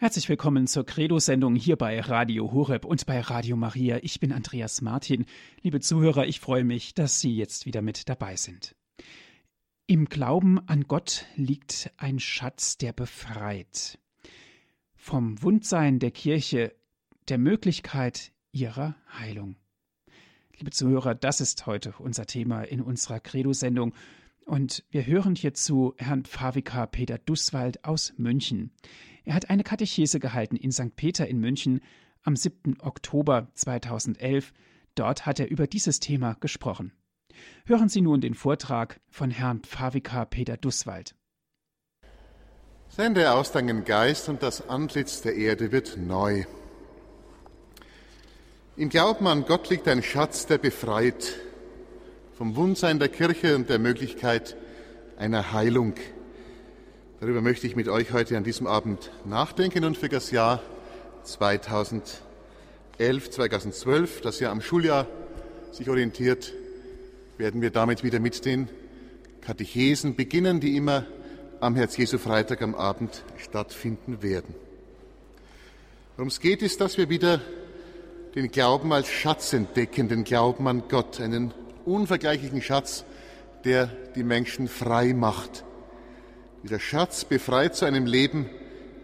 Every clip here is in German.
Herzlich willkommen zur Credo-Sendung hier bei Radio Horeb und bei Radio Maria. Ich bin Andreas Martin. Liebe Zuhörer, ich freue mich, dass Sie jetzt wieder mit dabei sind. Im Glauben an Gott liegt ein Schatz, der befreit. Vom Wundsein der Kirche, der Möglichkeit ihrer Heilung. Liebe Zuhörer, das ist heute unser Thema in unserer Credo-Sendung. Und wir hören hierzu Herrn Pfarrvikar Peter Dusswald aus München. Er hat eine Katechese gehalten in St. Peter in München am 7. Oktober 2011. Dort hat er über dieses Thema gesprochen. Hören Sie nun den Vortrag von Herrn Pfarrvikar Peter Dusswald. Sende aus deinen Geist und das Antlitz der Erde wird neu. Im Glauben an Gott liegt ein Schatz, der befreit vom Wundsein der Kirche und der Möglichkeit einer Heilung. Darüber möchte ich mit euch heute an diesem Abend nachdenken und für das Jahr 2011, 2012, das ja am Schuljahr sich orientiert, werden wir damit wieder mit den Katechesen beginnen, die immer am Herz-Jesu-Freitag am Abend stattfinden werden. Worum es geht, ist, dass wir wieder den Glauben als Schatz entdecken, den Glauben an Gott, einen unvergleichlichen Schatz, der die Menschen frei macht dieser Schatz befreit zu einem Leben,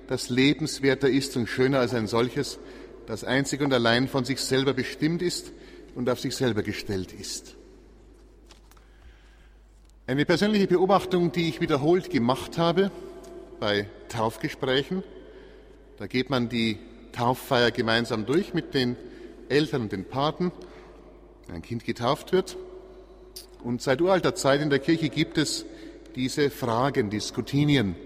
das lebenswerter ist und schöner als ein solches, das einzig und allein von sich selber bestimmt ist und auf sich selber gestellt ist. Eine persönliche Beobachtung, die ich wiederholt gemacht habe bei Taufgesprächen. Da geht man die Tauffeier gemeinsam durch mit den Eltern und den Paten, ein Kind getauft wird. Und seit uralter Zeit in der Kirche gibt es diese Fragen, die Skutinien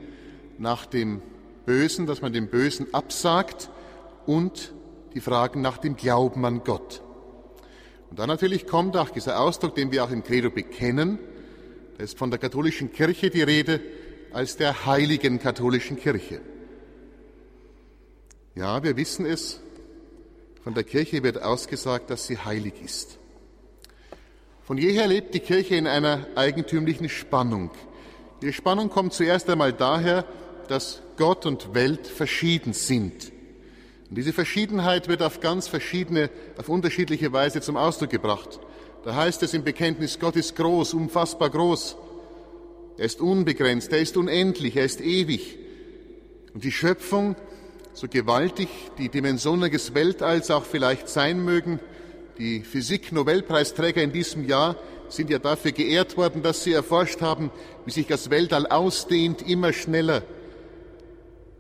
nach dem Bösen, dass man dem Bösen absagt und die Fragen nach dem Glauben an Gott. Und dann natürlich kommt auch dieser Ausdruck, den wir auch im Credo bekennen, da ist von der katholischen Kirche die Rede als der heiligen katholischen Kirche. Ja, wir wissen es, von der Kirche wird ausgesagt, dass sie heilig ist. Von jeher lebt die Kirche in einer eigentümlichen Spannung. Die Spannung kommt zuerst einmal daher, dass Gott und Welt verschieden sind. Und diese Verschiedenheit wird auf ganz verschiedene, auf unterschiedliche Weise zum Ausdruck gebracht. Da heißt es im Bekenntnis, Gott ist groß, unfassbar groß. Er ist unbegrenzt, er ist unendlich, er ist ewig. Und die Schöpfung, so gewaltig die Dimensionen des Weltalls auch vielleicht sein mögen, die Physik-Nobelpreisträger in diesem Jahr sind ja dafür geehrt worden, dass sie erforscht haben, wie sich das Weltall ausdehnt, immer schneller.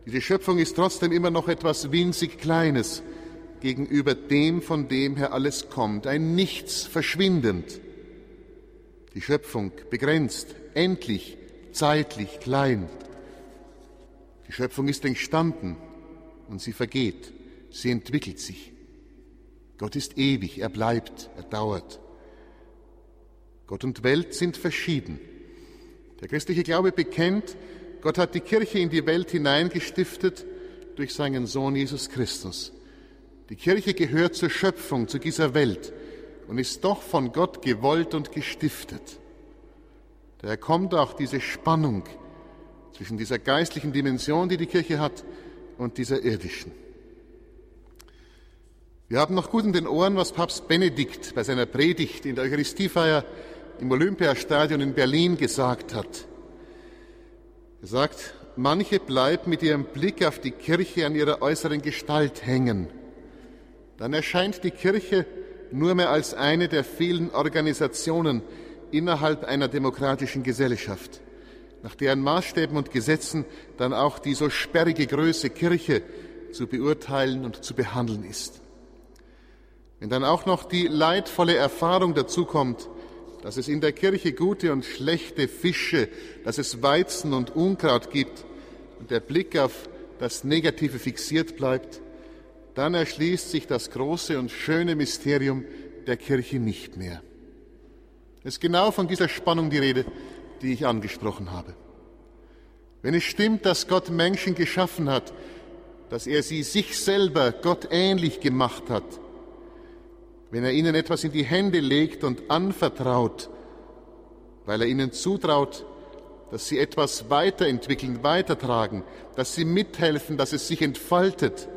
Diese Schöpfung ist trotzdem immer noch etwas winzig Kleines gegenüber dem, von dem her alles kommt. Ein Nichts verschwindend. Die Schöpfung begrenzt, endlich, zeitlich, klein. Die Schöpfung ist entstanden und sie vergeht, sie entwickelt sich. Gott ist ewig, er bleibt, er dauert. Gott und Welt sind verschieden. Der christliche Glaube bekennt, Gott hat die Kirche in die Welt hineingestiftet durch seinen Sohn Jesus Christus. Die Kirche gehört zur Schöpfung, zu dieser Welt und ist doch von Gott gewollt und gestiftet. Daher kommt auch diese Spannung zwischen dieser geistlichen Dimension, die die Kirche hat, und dieser irdischen. Wir haben noch gut in den Ohren, was Papst Benedikt bei seiner Predigt in der Eucharistiefeier im Olympiastadion in Berlin gesagt hat. Er sagt, manche bleiben mit ihrem Blick auf die Kirche an ihrer äußeren Gestalt hängen. Dann erscheint die Kirche nur mehr als eine der vielen Organisationen innerhalb einer demokratischen Gesellschaft, nach deren Maßstäben und Gesetzen dann auch die so sperrige Größe Kirche zu beurteilen und zu behandeln ist. Wenn dann auch noch die leidvolle Erfahrung dazukommt, dass es in der Kirche gute und schlechte Fische, dass es Weizen und Unkraut gibt und der Blick auf das Negative fixiert bleibt, dann erschließt sich das große und schöne Mysterium der Kirche nicht mehr. Es ist genau von dieser Spannung die Rede, die ich angesprochen habe. Wenn es stimmt, dass Gott Menschen geschaffen hat, dass er sie sich selber Gott ähnlich gemacht hat, wenn er ihnen etwas in die Hände legt und anvertraut, weil er ihnen zutraut, dass sie etwas weiterentwickeln, weitertragen, dass sie mithelfen, dass es sich entfaltet,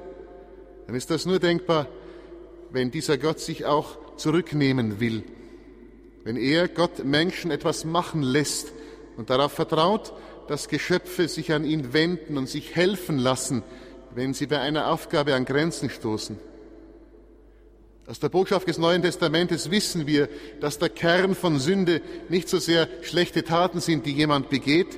dann ist das nur denkbar, wenn dieser Gott sich auch zurücknehmen will, wenn er Gott Menschen etwas machen lässt und darauf vertraut, dass Geschöpfe sich an ihn wenden und sich helfen lassen, wenn sie bei einer Aufgabe an Grenzen stoßen. Aus der Botschaft des Neuen Testamentes wissen wir, dass der Kern von Sünde nicht so sehr schlechte Taten sind, die jemand begeht,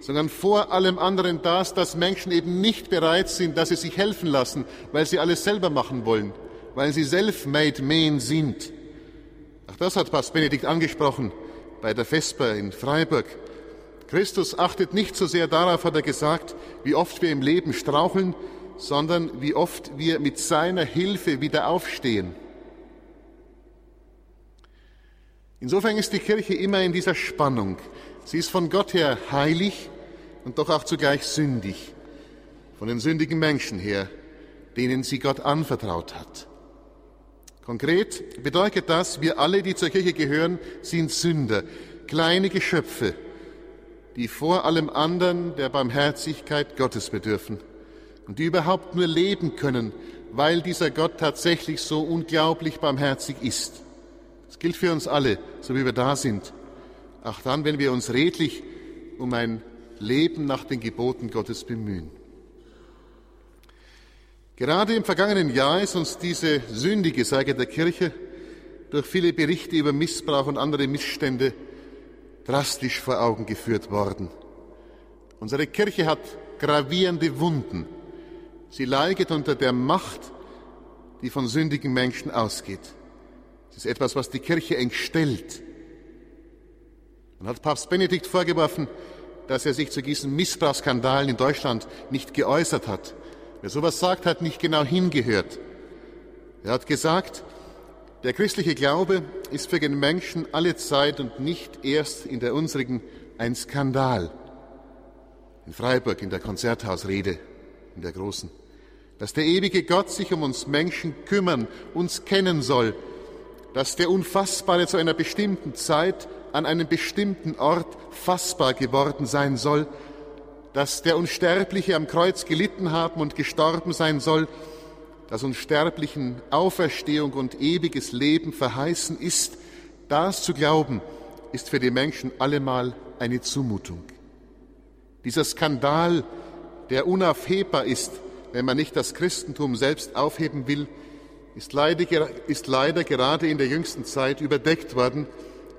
sondern vor allem anderen das, dass Menschen eben nicht bereit sind, dass sie sich helfen lassen, weil sie alles selber machen wollen, weil sie self-made men sind. Auch das hat Papst Benedikt angesprochen bei der Vesper in Freiburg. Christus achtet nicht so sehr darauf, hat er gesagt, wie oft wir im Leben straucheln, sondern wie oft wir mit seiner Hilfe wieder aufstehen. Insofern ist die Kirche immer in dieser Spannung. Sie ist von Gott her heilig und doch auch zugleich sündig, von den sündigen Menschen her, denen sie Gott anvertraut hat. Konkret bedeutet das, wir alle, die zur Kirche gehören, sind Sünder, kleine Geschöpfe, die vor allem anderen der Barmherzigkeit Gottes bedürfen und die überhaupt nur leben können, weil dieser Gott tatsächlich so unglaublich barmherzig ist. Das gilt für uns alle, so wie wir da sind. Auch dann, wenn wir uns redlich um ein Leben nach den Geboten Gottes bemühen. Gerade im vergangenen Jahr ist uns diese sündige Seite der Kirche durch viele Berichte über Missbrauch und andere Missstände drastisch vor Augen geführt worden. Unsere Kirche hat gravierende Wunden. Sie leidet unter der Macht, die von sündigen Menschen ausgeht. Es ist etwas, was die Kirche entstellt. Man hat Papst Benedikt vorgeworfen, dass er sich zu diesen Missbrauchsskandalen in Deutschland nicht geäußert hat. Wer sowas sagt, hat nicht genau hingehört. Er hat gesagt, der christliche Glaube ist für den Menschen alle Zeit und nicht erst in der unsrigen ein Skandal. In Freiburg in der Konzerthausrede, in der großen. Dass der ewige Gott sich um uns Menschen kümmern, uns kennen soll, dass der Unfassbare zu einer bestimmten Zeit an einem bestimmten Ort fassbar geworden sein soll, dass der Unsterbliche am Kreuz gelitten haben und gestorben sein soll, dass uns Sterblichen Auferstehung und ewiges Leben verheißen ist, das zu glauben, ist für die Menschen allemal eine Zumutung. Dieser Skandal, der unaufhebbar ist, wenn man nicht das Christentum selbst aufheben will, ist leider, ist leider gerade in der jüngsten Zeit überdeckt worden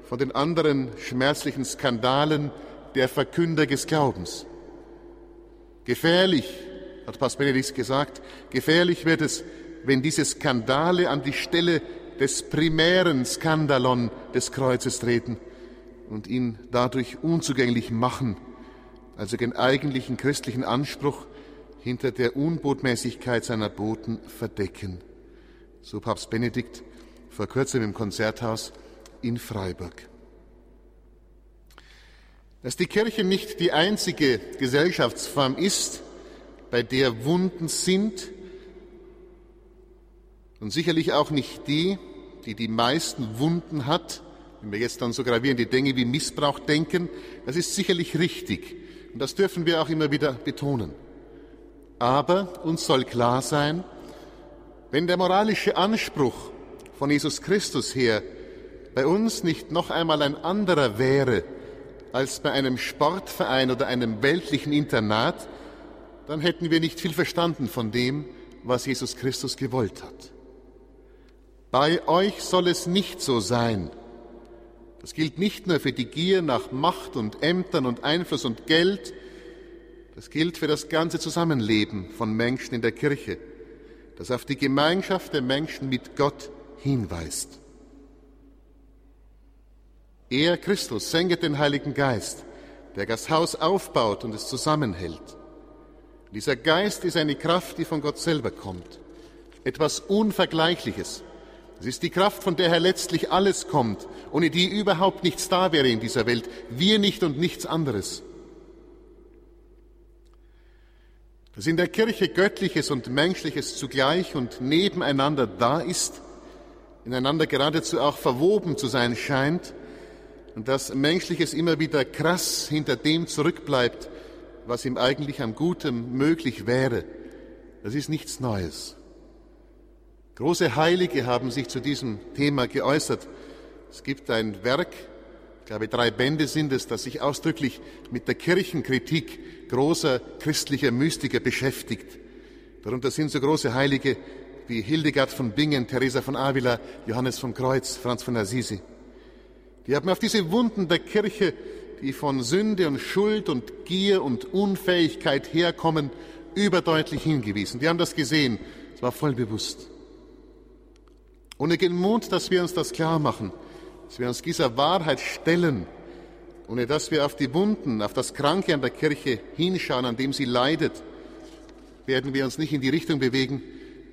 von den anderen schmerzlichen Skandalen der Verkünder des Glaubens. Gefährlich hat Papst Benedikt gesagt, gefährlich wird es, wenn diese Skandale an die Stelle des primären Skandalon des Kreuzes treten und ihn dadurch unzugänglich machen, also den eigentlichen christlichen Anspruch hinter der Unbotmäßigkeit seiner Boten verdecken. So Papst Benedikt vor kurzem im Konzerthaus in Freiburg. Dass die Kirche nicht die einzige Gesellschaftsform ist, bei der Wunden sind und sicherlich auch nicht die, die die meisten Wunden hat. Wenn wir jetzt an so gravierende Dinge wie Missbrauch denken, das ist sicherlich richtig und das dürfen wir auch immer wieder betonen. Aber uns soll klar sein, wenn der moralische Anspruch von Jesus Christus her bei uns nicht noch einmal ein anderer wäre als bei einem Sportverein oder einem weltlichen Internat, dann hätten wir nicht viel verstanden von dem, was Jesus Christus gewollt hat. Bei euch soll es nicht so sein. Das gilt nicht nur für die Gier nach Macht und Ämtern und Einfluss und Geld, das gilt für das ganze Zusammenleben von Menschen in der Kirche, das auf die Gemeinschaft der Menschen mit Gott hinweist. Er, Christus, sendet den Heiligen Geist, der das Haus aufbaut und es zusammenhält. Dieser Geist ist eine Kraft, die von Gott selber kommt. Etwas Unvergleichliches. Es ist die Kraft, von der her letztlich alles kommt, ohne die überhaupt nichts da wäre in dieser Welt. Wir nicht und nichts anderes. Dass in der Kirche Göttliches und Menschliches zugleich und nebeneinander da ist, ineinander geradezu auch verwoben zu sein scheint, und dass Menschliches immer wieder krass hinter dem zurückbleibt, was ihm eigentlich am Guten möglich wäre, das ist nichts Neues. Große Heilige haben sich zu diesem Thema geäußert. Es gibt ein Werk, ich glaube drei Bände sind es, das sich ausdrücklich mit der Kirchenkritik großer christlicher Mystiker beschäftigt. Darunter sind so große Heilige wie Hildegard von Bingen, Teresa von Avila, Johannes vom Kreuz, Franz von Assisi. Die haben auf diese Wunden der Kirche, die von Sünde und Schuld und Gier und Unfähigkeit herkommen, überdeutlich hingewiesen. Die haben das gesehen. Es war voll bewusst. Ohne den Mut, dass wir uns das klar machen, dass wir uns dieser Wahrheit stellen, ohne dass wir auf die Wunden, auf das Kranke an der Kirche hinschauen, an dem sie leidet, werden wir uns nicht in die Richtung bewegen,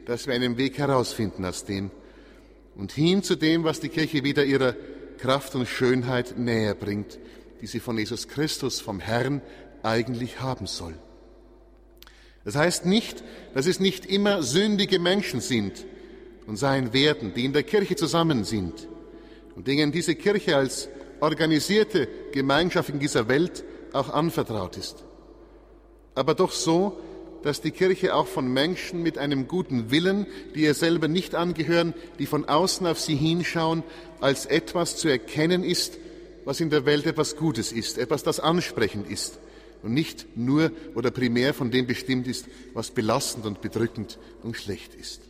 dass wir einen Weg herausfinden aus dem und hin zu dem, was die Kirche wieder ihrer Kraft und Schönheit näher bringt, die sie von Jesus Christus, vom Herrn, eigentlich haben soll. Das heißt nicht, dass es nicht immer sündige Menschen sind und sein werden, die in der Kirche zusammen sind und denen diese Kirche als organisierte Gemeinschaft in dieser Welt auch anvertraut ist. Aber doch so, dass die Kirche auch von Menschen mit einem guten Willen, die ihr selber nicht angehören, die von außen auf sie hinschauen, als etwas zu erkennen ist, was in der Welt etwas Gutes ist, etwas, das ansprechend ist und nicht nur oder primär von dem bestimmt ist, was belastend und bedrückend und schlecht ist.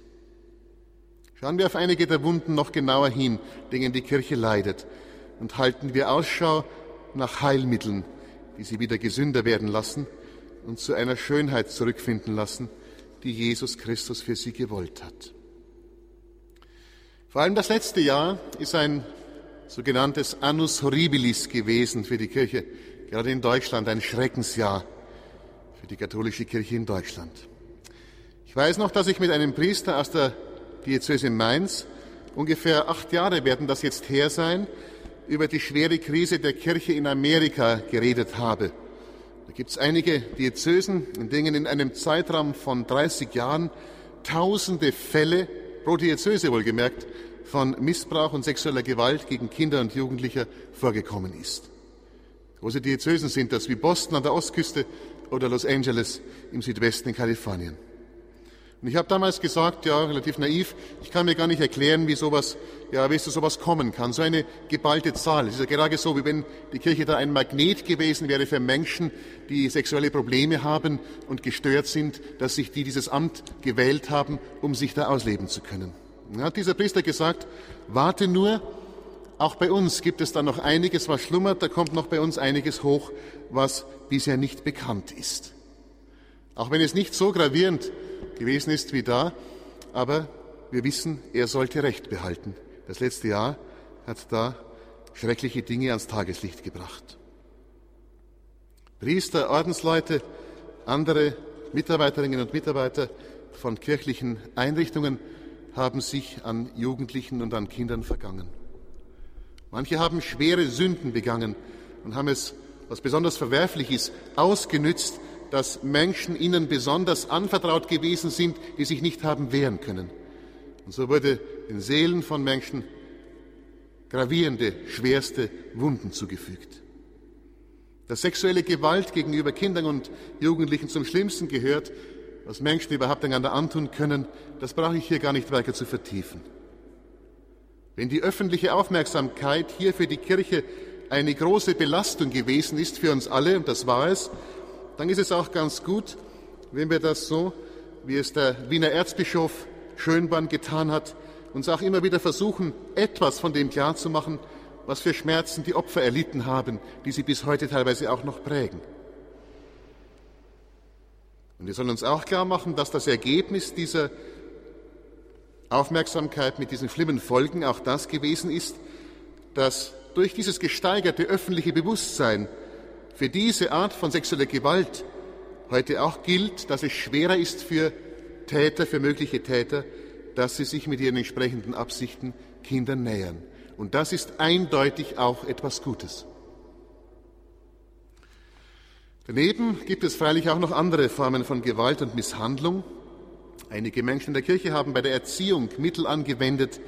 Schauen wir auf einige der Wunden noch genauer hin, denen die Kirche leidet, und halten wir Ausschau nach Heilmitteln, die sie wieder gesünder werden lassen und zu einer Schönheit zurückfinden lassen, die Jesus Christus für sie gewollt hat. Vor allem das letzte Jahr ist ein sogenanntes Annus Horribilis gewesen für die Kirche, gerade in Deutschland ein Schreckensjahr für die katholische Kirche in Deutschland. Ich weiß noch, dass ich mit einem Priester aus der Diözese Mainz, ungefähr acht Jahre werden das jetzt her sein, über die schwere Krise der Kirche in Amerika geredet habe. Da gibt es einige Diözesen, in denen in einem Zeitraum von 30 Jahren tausende Fälle, pro Diözese wohlgemerkt, von Missbrauch und sexueller Gewalt gegen Kinder und Jugendliche vorgekommen ist. Große Diözesen sind das wie Boston an der Ostküste oder Los Angeles im Südwesten in Kalifornien. Und ich habe damals gesagt, ja, relativ naiv, ich kann mir gar nicht erklären, wie sowas, ja, wie es zu sowas kommen kann. So eine geballte Zahl. Es ist ja gerade so, wie wenn die Kirche da ein Magnet gewesen wäre für Menschen, die sexuelle Probleme haben und gestört sind, dass sich die dieses Amt gewählt haben, um sich da ausleben zu können. Dann hat dieser Priester gesagt, warte nur, auch bei uns gibt es da noch einiges, was schlummert, da kommt noch bei uns einiges hoch, was bisher nicht bekannt ist. Auch wenn es nicht so gravierend gewesen ist wie da, aber wir wissen, er sollte Recht behalten. Das letzte Jahr hat da schreckliche Dinge ans Tageslicht gebracht. Priester, Ordensleute, andere Mitarbeiterinnen und Mitarbeiter von kirchlichen Einrichtungen haben sich an Jugendlichen und an Kindern vergangen. Manche haben schwere Sünden begangen und haben es, was besonders verwerflich ist, ausgenützt, dass Menschen ihnen besonders anvertraut gewesen sind, die sich nicht haben wehren können. Und so wurde den Seelen von Menschen gravierende, schwerste Wunden zugefügt. Dass sexuelle Gewalt gegenüber Kindern und Jugendlichen zum Schlimmsten gehört, was Menschen überhaupt einander antun können, das brauche ich hier gar nicht weiter zu vertiefen. Wenn die öffentliche Aufmerksamkeit hier für die Kirche eine große Belastung gewesen ist für uns alle, und das war es, dann ist es auch ganz gut, wenn wir das so, wie es der Wiener Erzbischof Schönborn getan hat, uns auch immer wieder versuchen, etwas von dem klarzumachen, was für Schmerzen die Opfer erlitten haben, die sie bis heute teilweise auch noch prägen. Und wir sollen uns auch klar machen, dass das Ergebnis dieser Aufmerksamkeit mit diesen schlimmen Folgen auch das gewesen ist, dass durch dieses gesteigerte öffentliche Bewusstsein für diese Art von sexueller Gewalt heute auch gilt, dass es schwerer ist für Täter, für mögliche Täter, dass sie sich mit ihren entsprechenden Absichten Kindern nähern. Und das ist eindeutig auch etwas Gutes. Daneben gibt es freilich auch noch andere Formen von Gewalt und Misshandlung. Einige Menschen in der Kirche haben bei der Erziehung Mittel angewendet,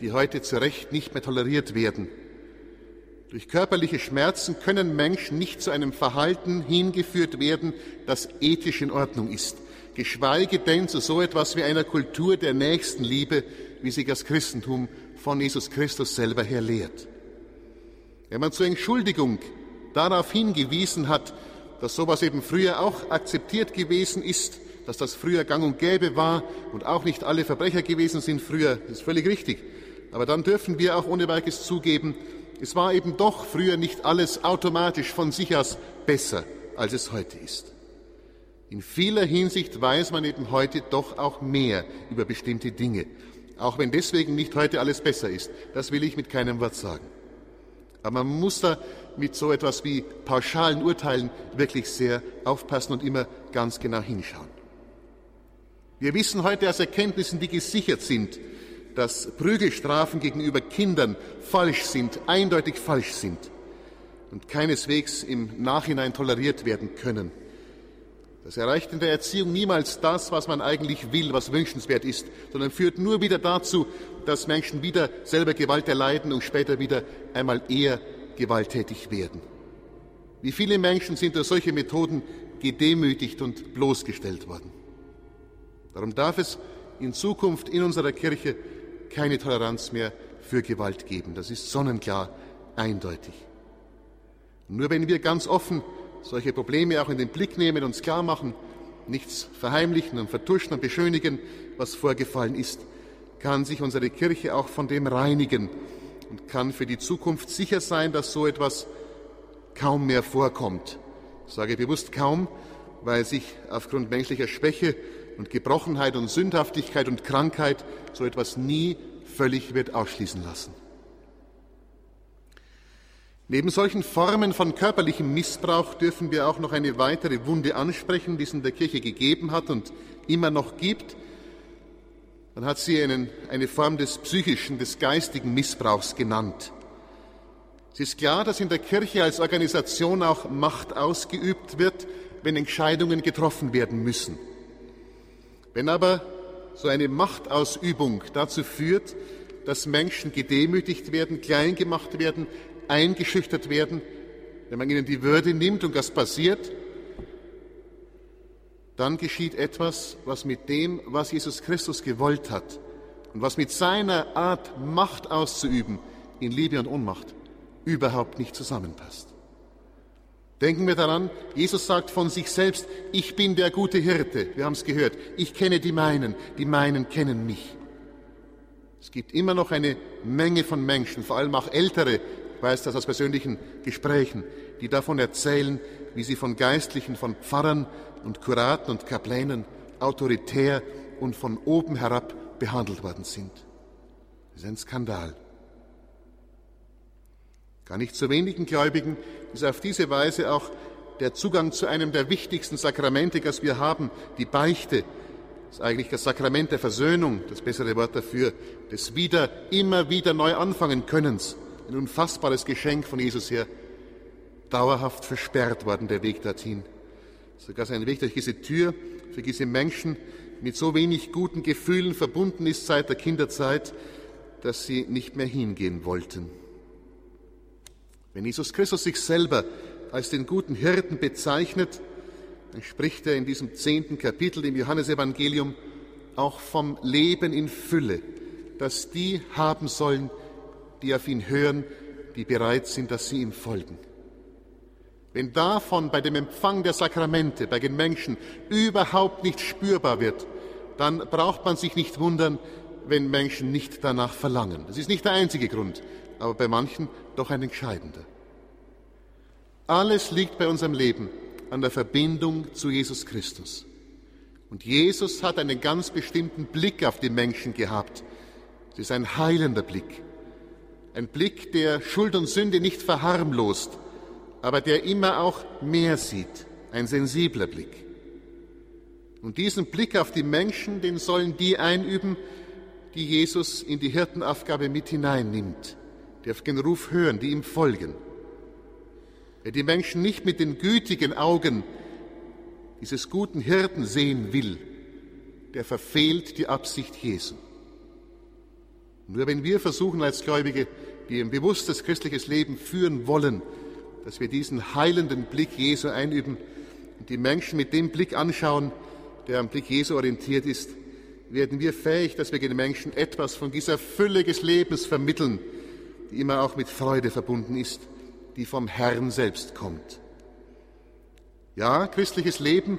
die heute zu Recht nicht mehr toleriert werden. Durch körperliche Schmerzen können Menschen nicht zu einem Verhalten hingeführt werden, das ethisch in Ordnung ist, geschweige denn zu so etwas wie einer Kultur der Nächstenliebe, wie sie das Christentum von Jesus Christus selber her lehrt. Wenn man zur Entschuldigung darauf hingewiesen hat, dass sowas eben früher auch akzeptiert gewesen ist, dass das früher gang und gäbe war und auch nicht alle Verbrecher gewesen sind früher, ist völlig richtig. Aber dann dürfen wir auch ohne weiteres zugeben, es war eben doch früher nicht alles automatisch von sich aus besser, als es heute ist. In vieler Hinsicht weiß man eben heute doch auch mehr über bestimmte Dinge, auch wenn deswegen nicht heute alles besser ist. Das will ich mit keinem Wort sagen. Aber man muss da mit so etwas wie pauschalen Urteilen wirklich sehr aufpassen und immer ganz genau hinschauen. Wir wissen heute aus Erkenntnissen, die gesichert sind, dass Prügelstrafen gegenüber Kindern falsch sind, eindeutig falsch sind und keineswegs im Nachhinein toleriert werden können. Das erreicht in der Erziehung niemals das, was man eigentlich will, was wünschenswert ist, sondern führt nur wieder dazu, dass Menschen wieder selber Gewalt erleiden und später wieder einmal eher gewalttätig werden. Wie viele Menschen sind durch solche Methoden gedemütigt und bloßgestellt worden. Darum darf es in Zukunft in unserer Kirche keine Toleranz mehr für Gewalt geben. Das ist sonnenklar, eindeutig. nur wenn wir ganz offen solche Probleme auch in den Blick nehmen, uns klar machen, nichts verheimlichen und vertuschen und beschönigen, was vorgefallen ist, kann sich unsere Kirche auch von dem reinigen und kann für die Zukunft sicher sein, dass so etwas kaum mehr vorkommt. Ich sage bewusst kaum, weil sich aufgrund menschlicher Schwäche und Gebrochenheit und Sündhaftigkeit und Krankheit so etwas nie völlig wird ausschließen lassen. Neben solchen Formen von körperlichem Missbrauch dürfen wir auch noch eine weitere Wunde ansprechen, die es in der Kirche gegeben hat und immer noch gibt. Man hat sie einen, eine Form des psychischen, des geistigen Missbrauchs genannt. Es ist klar, dass in der Kirche als Organisation auch Macht ausgeübt wird, wenn Entscheidungen getroffen werden müssen. Wenn aber so eine Machtausübung dazu führt, dass Menschen gedemütigt werden, klein gemacht werden, eingeschüchtert werden, wenn man ihnen die Würde nimmt und das passiert, dann geschieht etwas, was mit dem, was Jesus Christus gewollt hat und was mit seiner Art, Macht auszuüben, in Liebe und Ohnmacht, überhaupt nicht zusammenpasst. Denken wir daran, Jesus sagt von sich selbst, ich bin der gute Hirte, wir haben es gehört, ich kenne die meinen, die meinen kennen mich. Es gibt immer noch eine Menge von Menschen, vor allem auch ältere, ich weiß das aus persönlichen Gesprächen, die davon erzählen, wie sie von Geistlichen, von Pfarrern und Kuraten und Kaplänen autoritär und von oben herab behandelt worden sind. Das ist ein Skandal. Gar nicht zu wenigen Gläubigen ist auf diese Weise auch der Zugang zu einem der wichtigsten Sakramente, das wir haben, die Beichte, ist eigentlich das Sakrament der Versöhnung, das bessere Wort dafür, des wieder, immer wieder neu anfangen Könnens ein unfassbares Geschenk von Jesus her, dauerhaft versperrt worden, der Weg dorthin. Sogar sein Weg durch diese Tür für diese Menschen mit so wenig guten Gefühlen verbunden ist seit der Kinderzeit, dass sie nicht mehr hingehen wollten. Wenn Jesus Christus sich selber als den guten Hirten bezeichnet, dann spricht er in diesem zehnten Kapitel im Johannesevangelium auch vom Leben in Fülle, das die haben sollen, die auf ihn hören, die bereit sind, dass sie ihm folgen. Wenn davon bei dem Empfang der Sakramente bei den Menschen überhaupt nicht spürbar wird, dann braucht man sich nicht wundern, wenn Menschen nicht danach verlangen. Das ist nicht der einzige Grund, aber bei manchen doch ein entscheidender. Alles liegt bei unserem Leben an der Verbindung zu Jesus Christus. Und Jesus hat einen ganz bestimmten Blick auf die Menschen gehabt. Es ist ein heilender Blick. Ein Blick, der Schuld und Sünde nicht verharmlost, aber der immer auch mehr sieht. Ein sensibler Blick. Und diesen Blick auf die Menschen, den sollen die einüben, die Jesus in die Hirtenaufgabe mit hineinnimmt, die auf den Ruf hören, die ihm folgen. Wer die Menschen nicht mit den gütigen Augen dieses guten Hirten sehen will, der verfehlt die Absicht Jesu. Nur wenn wir versuchen als Gläubige die ein bewusstes christliches Leben führen wollen, dass wir diesen heilenden Blick Jesu einüben und die Menschen mit dem Blick anschauen, der am Blick Jesu orientiert ist, werden wir fähig, dass wir den Menschen etwas von dieser Fülle des Lebens vermitteln, die immer auch mit Freude verbunden ist, die vom Herrn selbst kommt. Ja, christliches Leben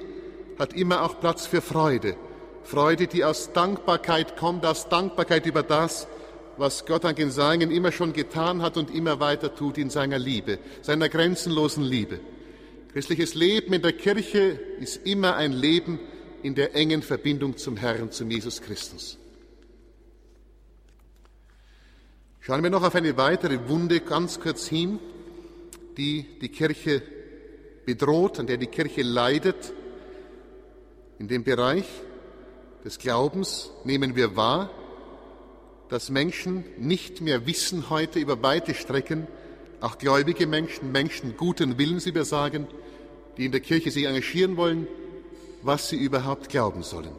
hat immer auch Platz für Freude. Freude, die aus Dankbarkeit kommt, aus Dankbarkeit über das, was Gott an Gesangen immer schon getan hat und immer weiter tut in seiner Liebe, seiner grenzenlosen Liebe. Christliches Leben in der Kirche ist immer ein Leben in der engen Verbindung zum Herrn, zum Jesus Christus. Schauen wir noch auf eine weitere Wunde ganz kurz hin, die die Kirche bedroht, an der die Kirche leidet. In dem Bereich des Glaubens nehmen wir wahr, dass Menschen nicht mehr wissen heute über weite Strecken, auch gläubige Menschen, Menschen guten Willens, wie wir sagen, die in der Kirche sich engagieren wollen, was sie überhaupt glauben sollen.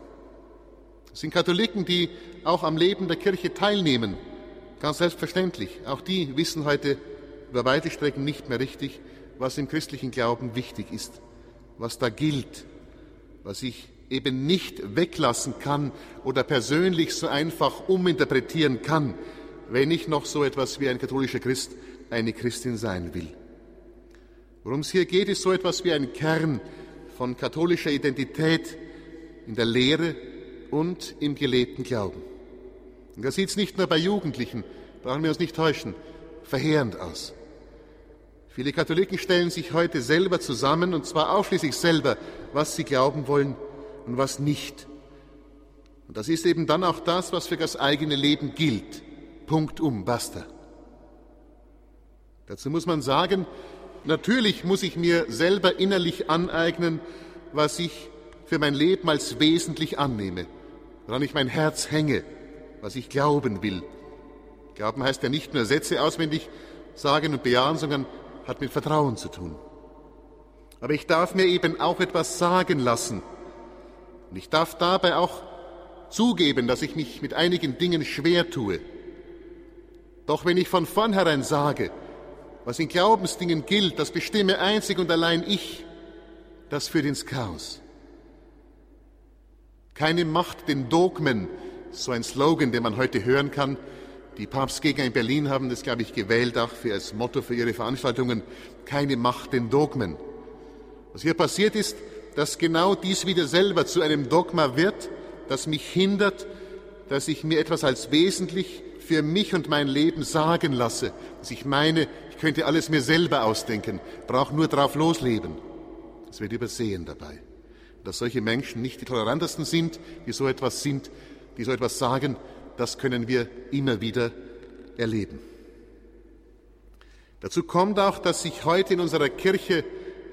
Es sind Katholiken, die auch am Leben der Kirche teilnehmen, ganz selbstverständlich. Auch die wissen heute über weite Strecken nicht mehr richtig, was im christlichen Glauben wichtig ist, was da gilt, was ich eben nicht weglassen kann oder persönlich so einfach uminterpretieren kann, wenn ich noch so etwas wie ein katholischer Christ, eine Christin sein will. Worum es hier geht, ist so etwas wie ein Kern von katholischer Identität in der Lehre und im gelebten Glauben. Und das sieht es nicht nur bei Jugendlichen, brauchen wir uns nicht täuschen, verheerend aus. Viele Katholiken stellen sich heute selber zusammen, und zwar ausschließlich selber, was sie glauben wollen und was nicht. Und das ist eben dann auch das, was für das eigene Leben gilt. Punkt um, basta. Dazu muss man sagen, natürlich muss ich mir selber innerlich aneignen, was ich für mein Leben als wesentlich annehme, woran ich mein Herz hänge, was ich glauben will. Glauben heißt ja nicht nur Sätze auswendig sagen und bejahen, sondern hat mit Vertrauen zu tun. Aber ich darf mir eben auch etwas sagen lassen, und ich darf dabei auch zugeben, dass ich mich mit einigen Dingen schwer tue. Doch wenn ich von vornherein sage, was in Glaubensdingen gilt, das bestimme einzig und allein ich, das führt ins Chaos. Keine Macht den Dogmen, so ein Slogan, den man heute hören kann. Die Papstgegner in Berlin haben das, glaube ich, gewählt, auch für als Motto für ihre Veranstaltungen. Keine Macht den Dogmen. Was hier passiert ist, dass genau dies wieder selber zu einem Dogma wird, das mich hindert, dass ich mir etwas als wesentlich für mich und mein Leben sagen lasse, dass ich meine, ich könnte alles mir selber ausdenken, brauche nur drauf losleben. Das wird übersehen dabei. Dass solche Menschen nicht die tolerantesten sind, die so etwas sind, die so etwas sagen, das können wir immer wieder erleben. Dazu kommt auch, dass sich heute in unserer Kirche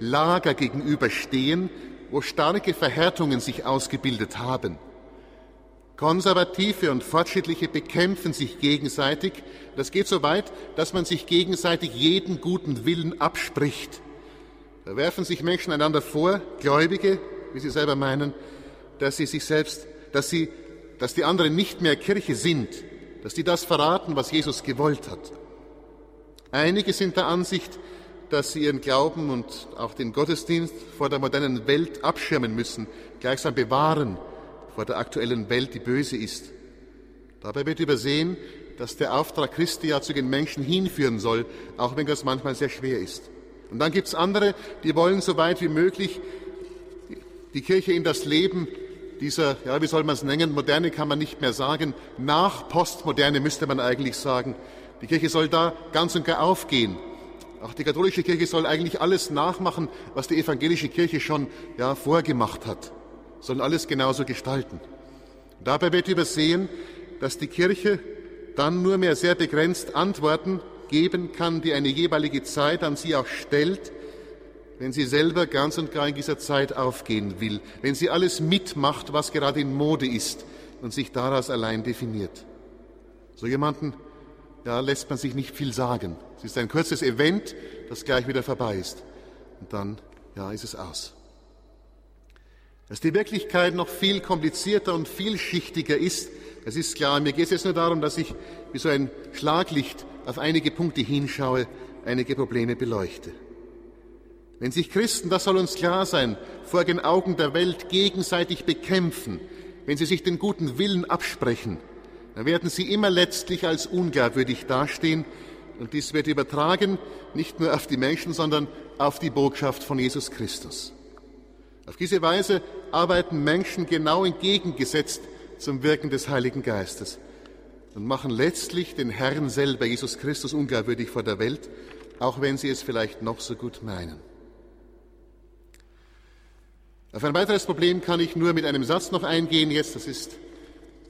Lager gegenüberstehen, wo starke Verhärtungen sich ausgebildet haben. Konservative und Fortschrittliche bekämpfen sich gegenseitig. Das geht so weit, dass man sich gegenseitig jeden guten Willen abspricht. Da werfen sich Menschen einander vor, Gläubige, wie sie selber meinen, dass sie sich selbst, dass sie, dass die anderen nicht mehr Kirche sind, dass die das verraten, was Jesus gewollt hat. Einige sind der Ansicht, dass sie ihren Glauben und auch den Gottesdienst vor der modernen Welt abschirmen müssen, gleichsam bewahren vor der aktuellen Welt, die böse ist. Dabei wird übersehen, dass der Auftrag Christi ja zu den Menschen hinführen soll, auch wenn das manchmal sehr schwer ist. Und dann gibt es andere, die wollen so weit wie möglich die Kirche in das Leben dieser, ja, wie soll man es nennen, moderne kann man nicht mehr sagen, nach Postmoderne müsste man eigentlich sagen. Die Kirche soll da ganz und gar aufgehen. Auch die katholische Kirche soll eigentlich alles nachmachen, was die evangelische Kirche schon ja, vorgemacht hat. Sollen alles genauso gestalten. Dabei wird übersehen, dass die Kirche dann nur mehr sehr begrenzt Antworten geben kann, die eine jeweilige Zeit an sie auch stellt, wenn sie selber ganz und gar in dieser Zeit aufgehen will, wenn sie alles mitmacht, was gerade in Mode ist und sich daraus allein definiert. So jemanden da lässt man sich nicht viel sagen. Es ist ein kurzes Event, das gleich wieder vorbei ist. Und dann, ja, ist es aus. Dass die Wirklichkeit noch viel komplizierter und vielschichtiger ist, das ist klar. Mir geht es jetzt nur darum, dass ich wie so ein Schlaglicht auf einige Punkte hinschaue, einige Probleme beleuchte. Wenn sich Christen, das soll uns klar sein, vor den Augen der Welt gegenseitig bekämpfen, wenn sie sich den guten Willen absprechen, dann werden sie immer letztlich als unglaubwürdig dastehen und dies wird übertragen nicht nur auf die Menschen, sondern auf die Botschaft von Jesus Christus. Auf diese Weise arbeiten Menschen genau entgegengesetzt zum Wirken des Heiligen Geistes und machen letztlich den Herrn selber, Jesus Christus, unglaubwürdig vor der Welt, auch wenn sie es vielleicht noch so gut meinen. Auf ein weiteres Problem kann ich nur mit einem Satz noch eingehen jetzt. Das ist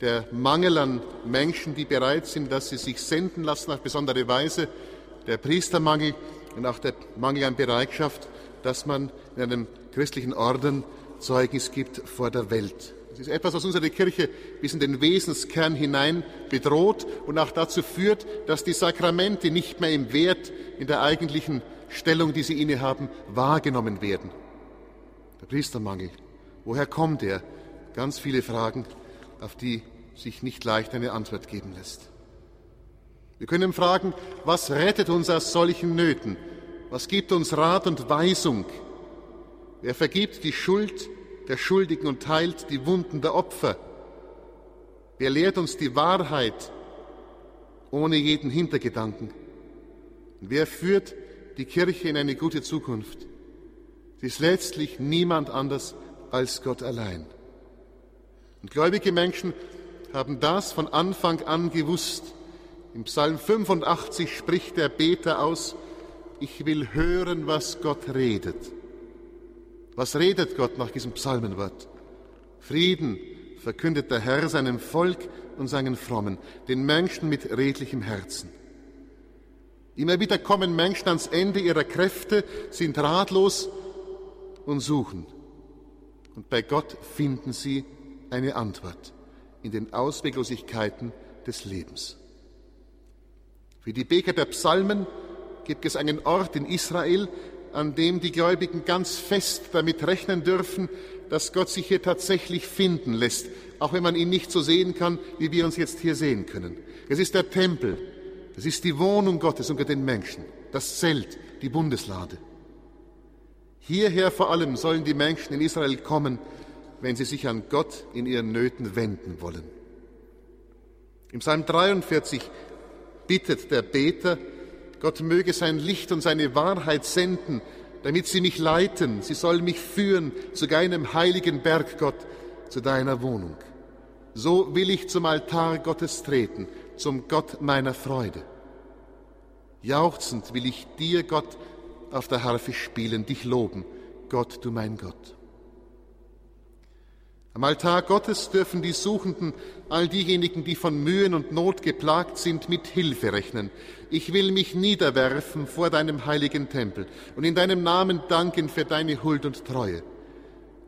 der Mangel an Menschen, die bereit sind, dass sie sich senden lassen auf besondere Weise, der Priestermangel und auch der Mangel an Bereitschaft, dass man in einem christlichen Orden Zeugnis gibt vor der Welt. Das ist etwas, was unsere Kirche bis in den Wesenskern hinein bedroht und auch dazu führt, dass die Sakramente nicht mehr im Wert, in der eigentlichen Stellung, die sie innehaben, wahrgenommen werden. Priestermangel. Woher kommt er? Ganz viele Fragen, auf die sich nicht leicht eine Antwort geben lässt. Wir können fragen, was rettet uns aus solchen Nöten? Was gibt uns Rat und Weisung? Wer vergibt die Schuld der Schuldigen und teilt die Wunden der Opfer? Wer lehrt uns die Wahrheit ohne jeden Hintergedanken? wer führt die Kirche in eine gute Zukunft? Sie ist letztlich niemand anders als Gott allein. Und gläubige Menschen haben das von Anfang an gewusst. Im Psalm 85 spricht der Beter aus, ich will hören, was Gott redet. Was redet Gott nach diesem Psalmenwort? Frieden verkündet der Herr seinem Volk und seinen Frommen, den Menschen mit redlichem Herzen. Immer wieder kommen Menschen ans Ende ihrer Kräfte, sind ratlos und suchen. Und bei Gott finden sie eine Antwort in den Ausweglosigkeiten des Lebens. Für die Beker der Psalmen gibt es einen Ort in Israel, an dem die Gläubigen ganz fest damit rechnen dürfen, dass Gott sich hier tatsächlich finden lässt, auch wenn man ihn nicht so sehen kann, wie wir uns jetzt hier sehen können. Es ist der Tempel, es ist die Wohnung Gottes unter den Menschen, das Zelt, die Bundeslade. Hierher vor allem sollen die Menschen in Israel kommen, wenn sie sich an Gott in ihren Nöten wenden wollen. Im Psalm 43 bittet der Beter, Gott möge sein Licht und seine Wahrheit senden, damit sie mich leiten, sie sollen mich führen zu deinem heiligen Berg, Gott, zu deiner Wohnung. So will ich zum Altar Gottes treten, zum Gott meiner Freude. Jauchzend will ich dir, Gott, auf der Harfe spielen, dich loben, Gott, du mein Gott. Am Altar Gottes dürfen die Suchenden, all diejenigen, die von Mühen und Not geplagt sind, mit Hilfe rechnen. Ich will mich niederwerfen vor deinem heiligen Tempel und in deinem Namen danken für deine Huld und Treue.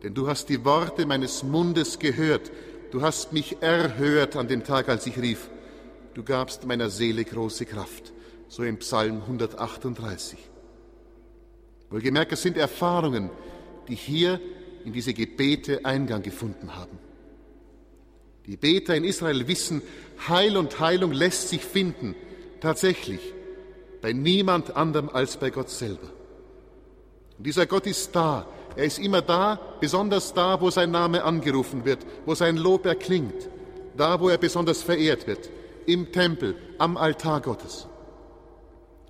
Denn du hast die Worte meines Mundes gehört, du hast mich erhört an dem Tag, als ich rief. Du gabst meiner Seele große Kraft. So im Psalm 138. Wohlgemerkt, es sind Erfahrungen, die hier in diese Gebete Eingang gefunden haben. Die Beter in Israel wissen, Heil und Heilung lässt sich finden, tatsächlich, bei niemand anderem als bei Gott selber. Und dieser Gott ist da. Er ist immer da, besonders da, wo sein Name angerufen wird, wo sein Lob erklingt, da, wo er besonders verehrt wird, im Tempel, am Altar Gottes.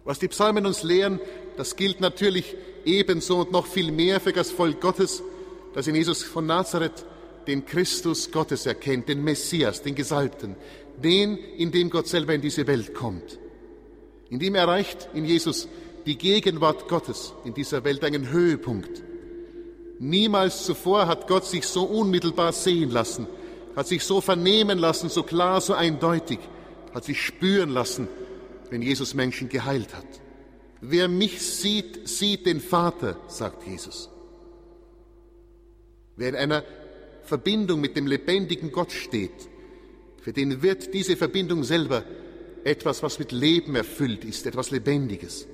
Was die Psalmen uns lehren, das gilt natürlich ebenso und noch viel mehr für das Volk Gottes, das in Jesus von Nazareth den Christus Gottes erkennt, den Messias, den Gesalbten, den, in dem Gott selber in diese Welt kommt. In dem erreicht in Jesus die Gegenwart Gottes in dieser Welt einen Höhepunkt. Niemals zuvor hat Gott sich so unmittelbar sehen lassen, hat sich so vernehmen lassen, so klar, so eindeutig, hat sich spüren lassen, wenn Jesus Menschen geheilt hat. Wer mich sieht, sieht den Vater, sagt Jesus. Wer in einer Verbindung mit dem lebendigen Gott steht, für den wird diese Verbindung selber etwas, was mit Leben erfüllt ist, etwas Lebendiges.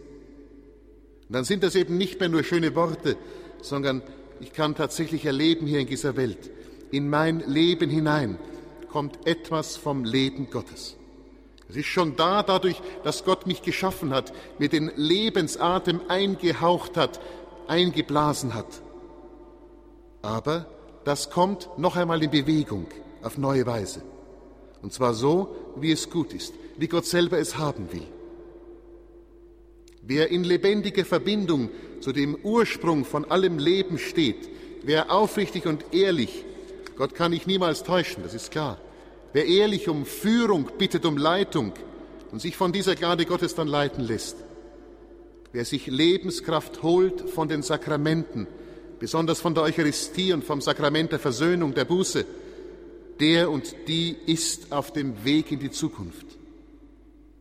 Und dann sind das eben nicht mehr nur schöne Worte, sondern ich kann tatsächlich erleben hier in dieser Welt, in mein Leben hinein kommt etwas vom Leben Gottes. Es ist schon da dadurch, dass Gott mich geschaffen hat, mir den Lebensatem eingehaucht hat, eingeblasen hat. Aber das kommt noch einmal in Bewegung auf neue Weise. Und zwar so, wie es gut ist, wie Gott selber es haben will. Wer in lebendiger Verbindung zu dem Ursprung von allem Leben steht, wer aufrichtig und ehrlich, Gott kann ich niemals täuschen, das ist klar, wer ehrlich um Führung bittet, um Leitung und sich von dieser Gnade Gottes dann leiten lässt, wer sich Lebenskraft holt von den Sakramenten, besonders von der Eucharistie und vom Sakrament der Versöhnung, der Buße, der und die ist auf dem Weg in die Zukunft.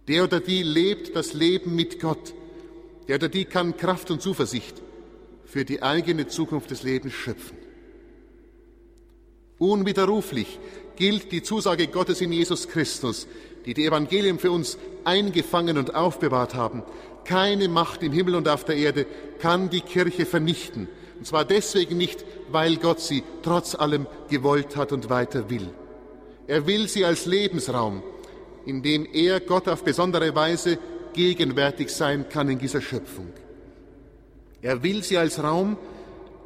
Der oder die lebt das Leben mit Gott. Der oder die kann Kraft und Zuversicht für die eigene Zukunft des Lebens schöpfen. Unwiderruflich gilt die Zusage Gottes in Jesus Christus, die die Evangelium für uns eingefangen und aufbewahrt haben. Keine Macht im Himmel und auf der Erde kann die Kirche vernichten. Und zwar deswegen nicht, weil Gott sie trotz allem gewollt hat und weiter will. Er will sie als Lebensraum, in dem er Gott auf besondere Weise gegenwärtig sein kann in dieser Schöpfung. Er will sie als Raum,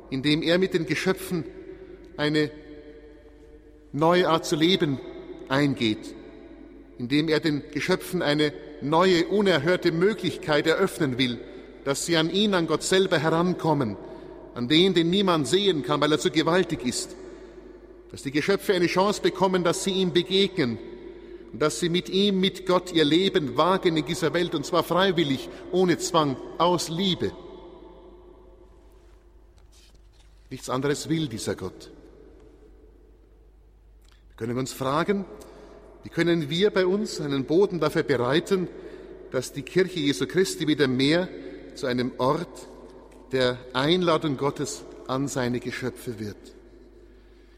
in dem er mit den Geschöpfen eine neue Art zu leben eingeht, in dem er den Geschöpfen eine neue, unerhörte Möglichkeit eröffnen will, dass sie an ihn, an Gott selber herankommen, an den, den niemand sehen kann, weil er zu gewaltig ist, dass die Geschöpfe eine Chance bekommen, dass sie ihm begegnen und dass sie mit ihm, mit Gott ihr Leben wagen in dieser Welt, und zwar freiwillig, ohne Zwang, aus Liebe. Nichts anderes will dieser Gott. Wir können uns fragen, wie können wir bei uns einen Boden dafür bereiten, dass die Kirche Jesu Christi wieder mehr zu einem Ort der Einladung Gottes an seine Geschöpfe wird.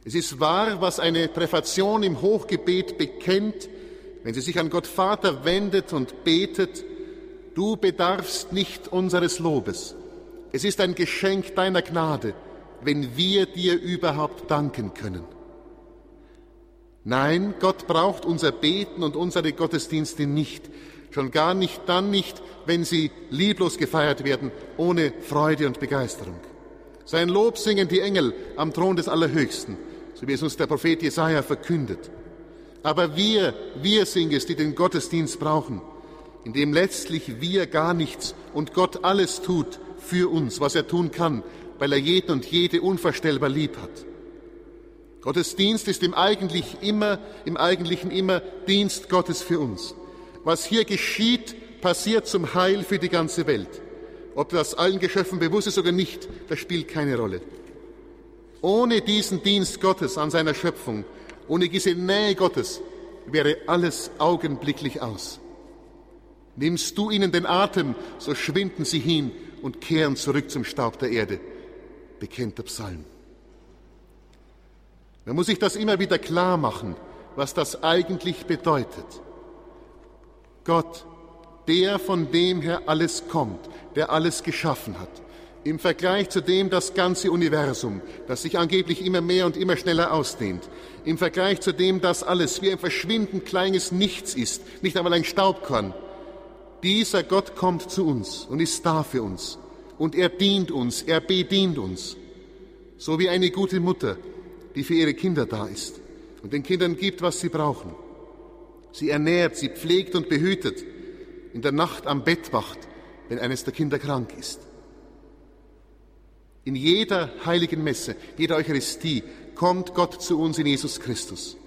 Es ist wahr, was eine Präfation im Hochgebet bekennt, wenn sie sich an Gott Vater wendet und betet, du bedarfst nicht unseres Lobes. Es ist ein Geschenk deiner Gnade, wenn wir dir überhaupt danken können. Nein, Gott braucht unser Beten und unsere Gottesdienste nicht, schon gar nicht dann nicht, wenn sie lieblos gefeiert werden, ohne Freude und Begeisterung. Sein Lob singen die Engel am Thron des Allerhöchsten, so wie es uns der Prophet Jesaja verkündet. Aber wir, wir singen es, die den Gottesdienst brauchen, indem letztlich wir gar nichts und Gott alles tut für uns, was er tun kann, weil er jeden und jede unvorstellbar lieb hat. Gottesdienst ist im, eigentlich immer, im Eigentlichen immer Dienst Gottes für uns. Was hier geschieht, passiert zum Heil für die ganze Welt. Ob das allen Geschöpfen bewusst ist oder nicht, das spielt keine Rolle. Ohne diesen Dienst Gottes an seiner Schöpfung, ohne diese Nähe Gottes, wäre alles augenblicklich aus. Nimmst du ihnen den Atem, so schwinden sie hin und kehren zurück zum Staub der Erde, bekennt der Psalm. Man muss sich das immer wieder klar machen, was das eigentlich bedeutet. Gott, der von dem her alles kommt, der alles geschaffen hat, im Vergleich zu dem das ganze Universum, das sich angeblich immer mehr und immer schneller ausdehnt, im Vergleich zu dem das alles wie ein verschwindend kleines Nichts ist, nicht einmal ein Staubkorn, dieser Gott kommt zu uns und ist da für uns. Und er dient uns, er bedient uns. So wie eine gute Mutter, die für ihre Kinder da ist und den Kindern gibt, was sie brauchen. Sie ernährt, sie pflegt und behütet, in der Nacht am Bett wacht, wenn eines der Kinder krank ist. In jeder heiligen Messe, jeder Eucharistie kommt Gott zu uns in Jesus Christus.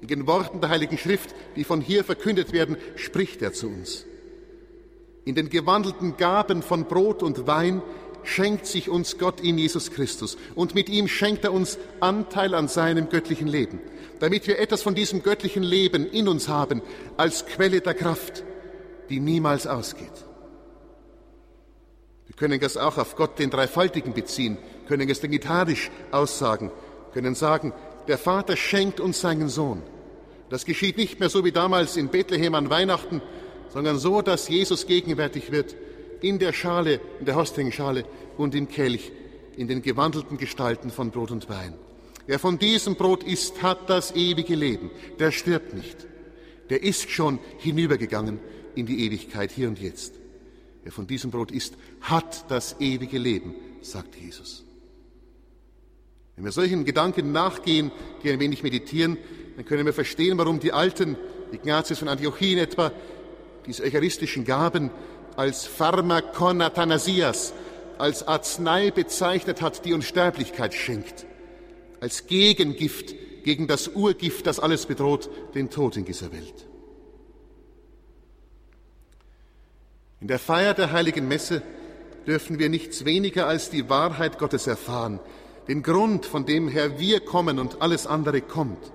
In den Worten der Heiligen Schrift, die von hier verkündet werden, spricht er zu uns. In den gewandelten Gaben von Brot und Wein schenkt sich uns Gott in Jesus Christus und mit ihm schenkt er uns Anteil an seinem göttlichen Leben, damit wir etwas von diesem göttlichen Leben in uns haben als Quelle der Kraft, die niemals ausgeht. Wir können das auch auf Gott den Dreifaltigen beziehen, können es vegetarisch aussagen, können sagen, der Vater schenkt uns seinen Sohn. Das geschieht nicht mehr so wie damals in Bethlehem an Weihnachten, sondern so, dass Jesus gegenwärtig wird in der Schale, in der Hostienschale und im Kelch, in den gewandelten Gestalten von Brot und Wein. Wer von diesem Brot isst, hat das ewige Leben, der stirbt nicht. der ist schon hinübergegangen in die Ewigkeit hier und jetzt. Wer von diesem Brot isst, hat das ewige Leben, sagt Jesus. Wenn wir solchen Gedanken nachgehen, die ein wenig meditieren, dann können wir verstehen, warum die Alten, Ignatius von Antiochien etwa, diese eucharistischen Gaben als Pharmakon Athanasias, als Arznei bezeichnet hat, die Unsterblichkeit schenkt, als Gegengift gegen das Urgift, das alles bedroht, den Tod in dieser Welt. In der Feier der heiligen Messe dürfen wir nichts weniger als die Wahrheit Gottes erfahren, den Grund, von dem her wir kommen und alles andere kommt.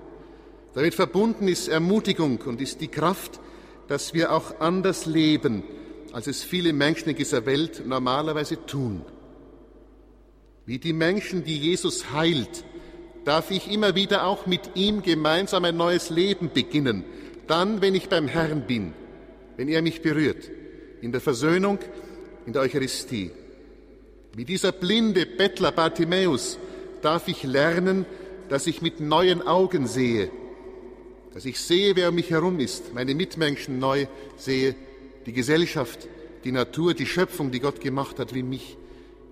Damit verbunden ist Ermutigung und ist die Kraft, dass wir auch anders leben, als es viele Menschen in dieser Welt normalerweise tun. Wie die Menschen, die Jesus heilt, darf ich immer wieder auch mit ihm gemeinsam ein neues Leben beginnen, dann, wenn ich beim Herrn bin, wenn er mich berührt, in der Versöhnung, in der Eucharistie. Wie dieser blinde Bettler Bartimäus darf ich lernen, dass ich mit neuen Augen sehe, dass ich sehe, wer um mich herum ist, meine Mitmenschen neu sehe, die Gesellschaft, die Natur, die Schöpfung, die Gott gemacht hat, wie mich,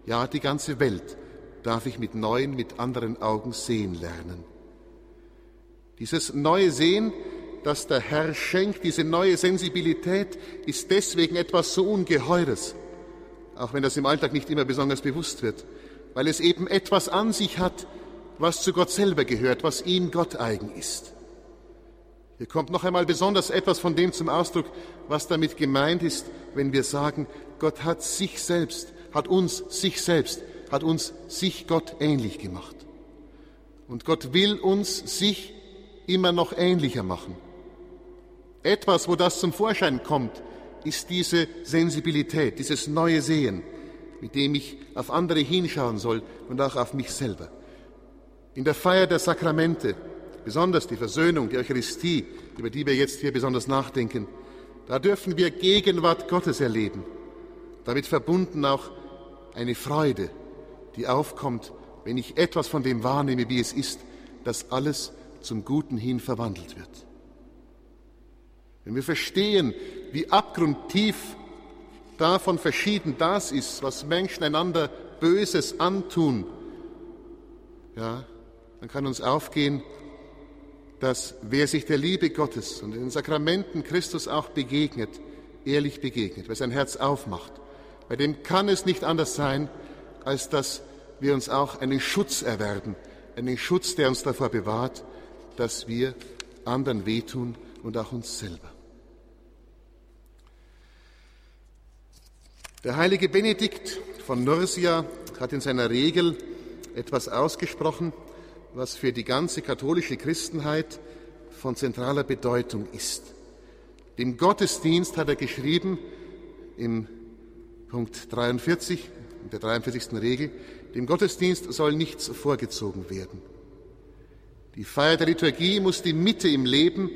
ja die ganze Welt darf ich mit neuen, mit anderen Augen sehen lernen. Dieses neue Sehen, das der Herr schenkt, diese neue Sensibilität, ist deswegen etwas so Ungeheures, auch wenn das im Alltag nicht immer besonders bewusst wird, weil es eben etwas an sich hat, was zu Gott selber gehört, was ihm Gott eigen ist. Hier kommt noch einmal besonders etwas von dem zum Ausdruck, was damit gemeint ist, wenn wir sagen, Gott hat sich selbst, hat uns sich selbst, hat uns sich Gott ähnlich gemacht. Und Gott will uns sich immer noch ähnlicher machen. Etwas, wo das zum Vorschein kommt, ist diese Sensibilität, dieses neue Sehen, mit dem ich auf andere hinschauen soll und auch auf mich selber. In der Feier der Sakramente besonders die Versöhnung, die Eucharistie, über die wir jetzt hier besonders nachdenken, da dürfen wir Gegenwart Gottes erleben. Damit verbunden auch eine Freude, die aufkommt, wenn ich etwas von dem wahrnehme, wie es ist, dass alles zum Guten hin verwandelt wird. Wenn wir verstehen, wie abgrundtief davon verschieden das ist, was Menschen einander Böses antun, ja, dann kann uns aufgehen, dass wer sich der Liebe Gottes und den Sakramenten Christus auch begegnet, ehrlich begegnet, wer sein Herz aufmacht, bei dem kann es nicht anders sein, als dass wir uns auch einen Schutz erwerben, einen Schutz, der uns davor bewahrt, dass wir anderen wehtun und auch uns selber. Der heilige Benedikt von Nursia hat in seiner Regel etwas ausgesprochen, was für die ganze katholische Christenheit von zentraler Bedeutung ist. Dem Gottesdienst hat er geschrieben im Punkt 43, in der 43. Regel, dem Gottesdienst soll nichts vorgezogen werden. Die Feier der Liturgie muss die Mitte im Leben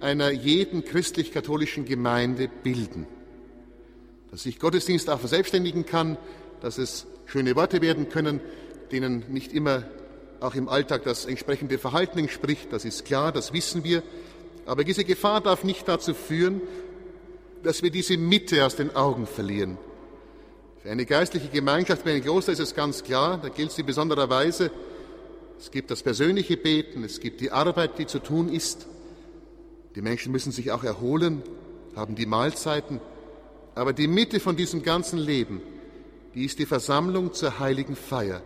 einer jeden christlich-katholischen Gemeinde bilden. Dass sich Gottesdienst auch verselbstständigen kann, dass es schöne Worte werden können, denen nicht immer auch im Alltag das entsprechende Verhalten entspricht, das ist klar, das wissen wir. Aber diese Gefahr darf nicht dazu führen, dass wir diese Mitte aus den Augen verlieren. Für eine geistliche Gemeinschaft wie ein Kloster ist es ganz klar, da gilt sie besondererweise, es gibt das persönliche Beten, es gibt die Arbeit, die zu tun ist. Die Menschen müssen sich auch erholen, haben die Mahlzeiten. Aber die Mitte von diesem ganzen Leben, die ist die Versammlung zur heiligen Feier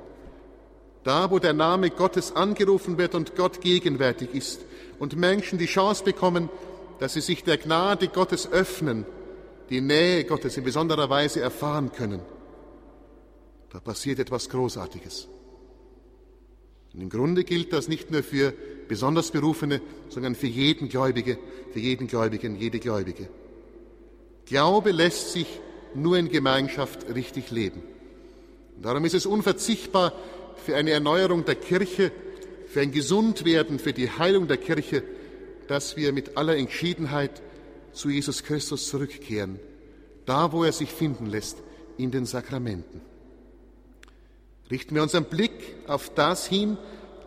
da wo der Name Gottes angerufen wird und Gott gegenwärtig ist und Menschen die Chance bekommen, dass sie sich der Gnade Gottes öffnen, die Nähe Gottes in besonderer Weise erfahren können, da passiert etwas Großartiges. Und im Grunde gilt das nicht nur für besonders Berufene, sondern für jeden Gläubige, für jeden Gläubigen, jede Gläubige. Glaube lässt sich nur in Gemeinschaft richtig leben. Und darum ist es unverzichtbar, für eine Erneuerung der Kirche, für ein Gesundwerden, für die Heilung der Kirche, dass wir mit aller Entschiedenheit zu Jesus Christus zurückkehren, da wo er sich finden lässt, in den Sakramenten. Richten wir unseren Blick auf das hin,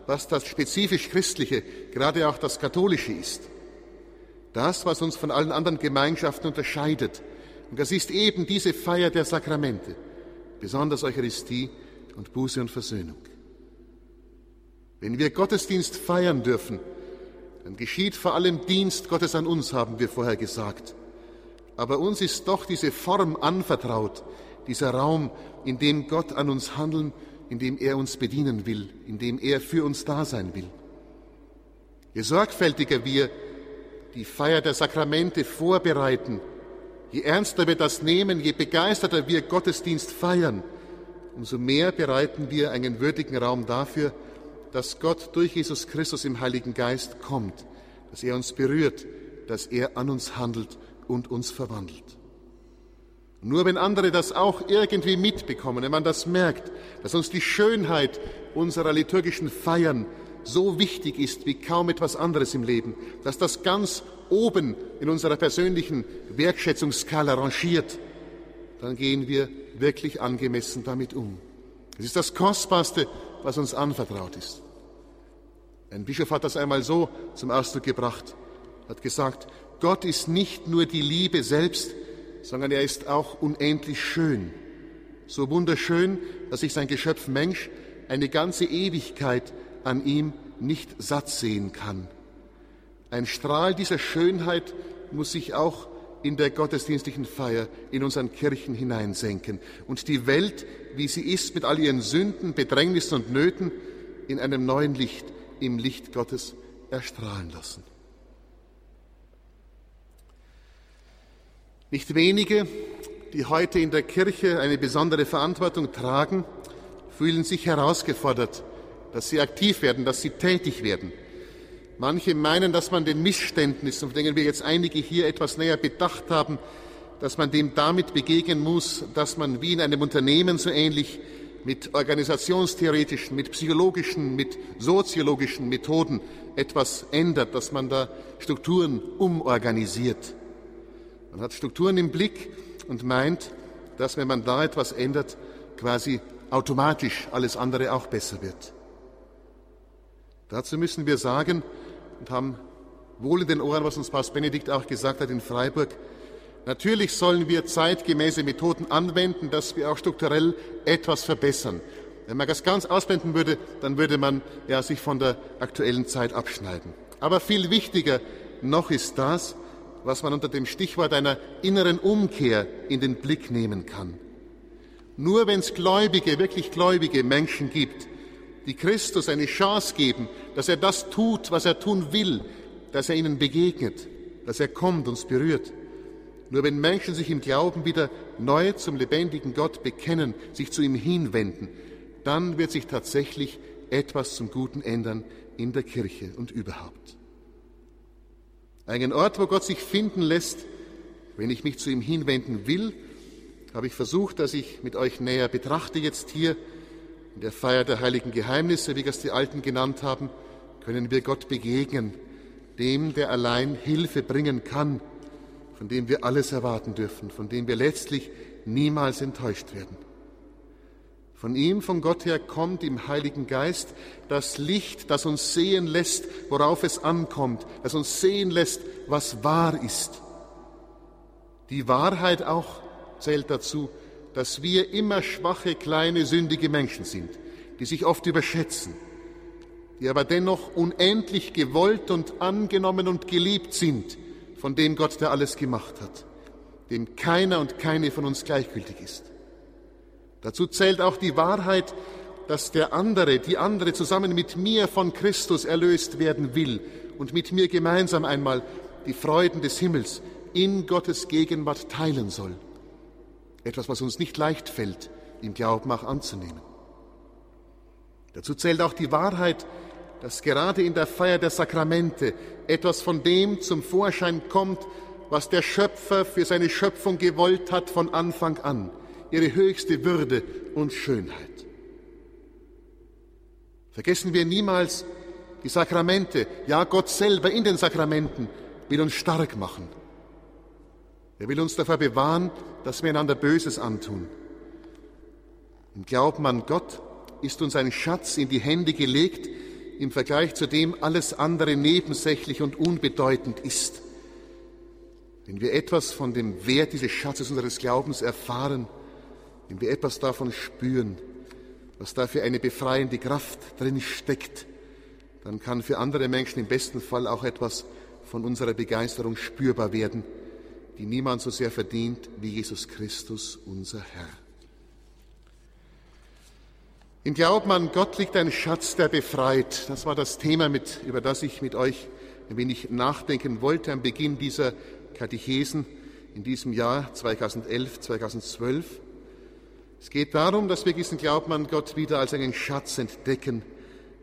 was das spezifisch Christliche, gerade auch das Katholische ist. Das, was uns von allen anderen Gemeinschaften unterscheidet. Und das ist eben diese Feier der Sakramente, besonders Eucharistie und Buße und Versöhnung. Wenn wir Gottesdienst feiern dürfen, dann geschieht vor allem Dienst Gottes an uns, haben wir vorher gesagt. Aber uns ist doch diese Form anvertraut, dieser Raum, in dem Gott an uns handeln, in dem er uns bedienen will, in dem er für uns da sein will. Je sorgfältiger wir die Feier der Sakramente vorbereiten, je ernster wir das nehmen, je begeisterter wir Gottesdienst feiern, umso mehr bereiten wir einen würdigen Raum dafür, dass Gott durch Jesus Christus im Heiligen Geist kommt, dass er uns berührt, dass er an uns handelt und uns verwandelt. Nur wenn andere das auch irgendwie mitbekommen, wenn man das merkt, dass uns die Schönheit unserer liturgischen Feiern so wichtig ist wie kaum etwas anderes im Leben, dass das ganz oben in unserer persönlichen Wertschätzungsskala rangiert, dann gehen wir wirklich angemessen damit um. Es ist das Kostbarste, was uns anvertraut ist. Ein Bischof hat das einmal so zum Ausdruck gebracht, hat gesagt, Gott ist nicht nur die Liebe selbst, sondern er ist auch unendlich schön. So wunderschön, dass sich sein Geschöpf Mensch eine ganze Ewigkeit an ihm nicht satt sehen kann. Ein Strahl dieser Schönheit muss sich auch in der gottesdienstlichen Feier in unseren Kirchen hineinsenken und die Welt, wie sie ist, mit all ihren Sünden, Bedrängnissen und Nöten, in einem neuen Licht, im Licht Gottes erstrahlen lassen. Nicht wenige, die heute in der Kirche eine besondere Verantwortung tragen, fühlen sich herausgefordert, dass sie aktiv werden, dass sie tätig werden. Manche meinen, dass man den Missständnissen, von denen wir jetzt einige hier etwas näher bedacht haben, dass man dem damit begegnen muss, dass man wie in einem Unternehmen so ähnlich mit organisationstheoretischen, mit psychologischen, mit soziologischen Methoden etwas ändert, dass man da Strukturen umorganisiert. Man hat Strukturen im Blick und meint, dass wenn man da etwas ändert, quasi automatisch alles andere auch besser wird. Dazu müssen wir sagen und haben wohl in den Ohren, was uns Papst Benedikt auch gesagt hat in Freiburg, natürlich sollen wir zeitgemäße Methoden anwenden, dass wir auch strukturell etwas verbessern. Wenn man das ganz ausblenden würde, dann würde man ja sich von der aktuellen Zeit abschneiden. Aber viel wichtiger noch ist das, was man unter dem Stichwort einer inneren Umkehr in den Blick nehmen kann. Nur wenn es gläubige, wirklich gläubige Menschen gibt, die Christus eine Chance geben, dass er das tut, was er tun will, dass er ihnen begegnet, dass er kommt, uns berührt. Nur wenn Menschen sich im Glauben wieder neu zum lebendigen Gott bekennen, sich zu ihm hinwenden, dann wird sich tatsächlich etwas zum Guten ändern in der Kirche und überhaupt. Einen Ort, wo Gott sich finden lässt, wenn ich mich zu ihm hinwenden will, habe ich versucht, dass ich mit euch näher betrachte jetzt hier in der Feier der heiligen Geheimnisse, wie das die Alten genannt haben, können wir Gott begegnen, dem, der allein Hilfe bringen kann, von dem wir alles erwarten dürfen, von dem wir letztlich niemals enttäuscht werden. Von ihm, von Gott her, kommt im Heiligen Geist das Licht, das uns sehen lässt, worauf es ankommt, das uns sehen lässt, was wahr ist. Die Wahrheit auch zählt dazu, dass wir immer schwache, kleine, sündige Menschen sind, die sich oft überschätzen, die aber dennoch unendlich gewollt und angenommen und geliebt sind von dem Gott, der alles gemacht hat, dem keiner und keine von uns gleichgültig ist. Dazu zählt auch die Wahrheit, dass der andere, die andere zusammen mit mir von Christus erlöst werden will und mit mir gemeinsam einmal die Freuden des Himmels in Gottes Gegenwart teilen soll. Etwas, was uns nicht leicht fällt, im Glauben auch anzunehmen. Dazu zählt auch die Wahrheit, dass gerade in der Feier der Sakramente etwas von dem zum Vorschein kommt, was der Schöpfer für seine Schöpfung gewollt hat von Anfang an, ihre höchste Würde und Schönheit. Vergessen wir niemals die Sakramente, ja Gott selber in den Sakramenten will uns stark machen. Er will uns davor bewahren, dass wir einander Böses antun. Im Glauben an Gott ist uns ein Schatz in die Hände gelegt, im Vergleich zu dem alles andere nebensächlich und unbedeutend ist. wenn wir etwas von dem Wert dieses Schatzes unseres Glaubens erfahren, wenn wir etwas davon spüren, was da für eine befreiende Kraft drin steckt, dann kann für andere Menschen im besten Fall auch etwas von unserer Begeisterung spürbar werden, die niemand so sehr verdient wie Jesus Christus, unser Herr. Im Glauben an Gott liegt ein Schatz, der befreit. Das war das Thema, mit, über das ich mit euch ein wenig nachdenken wollte am Beginn dieser Katechesen in diesem Jahr 2011, 2012. Es geht darum, dass wir diesen Glauben an Gott wieder als einen Schatz entdecken,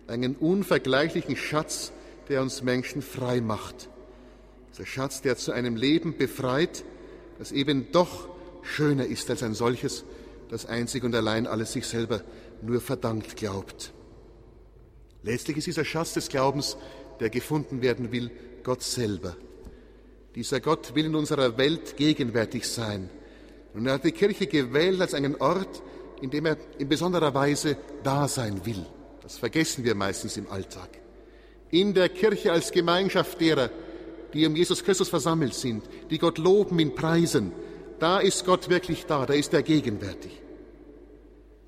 einen unvergleichlichen Schatz, der uns Menschen frei macht. Dieser Schatz, der zu einem Leben befreit, das eben doch schöner ist als ein solches, das einzig und allein alles sich selber nur verdankt glaubt. Letztlich ist dieser Schatz des Glaubens, der gefunden werden will, Gott selber. Dieser Gott will in unserer Welt gegenwärtig sein. Und er hat die Kirche gewählt als einen Ort, in dem er in besonderer Weise da sein will. Das vergessen wir meistens im Alltag. In der Kirche als Gemeinschaft derer, die um Jesus Christus versammelt sind, die Gott loben, ihn preisen, da ist Gott wirklich da, da ist er gegenwärtig.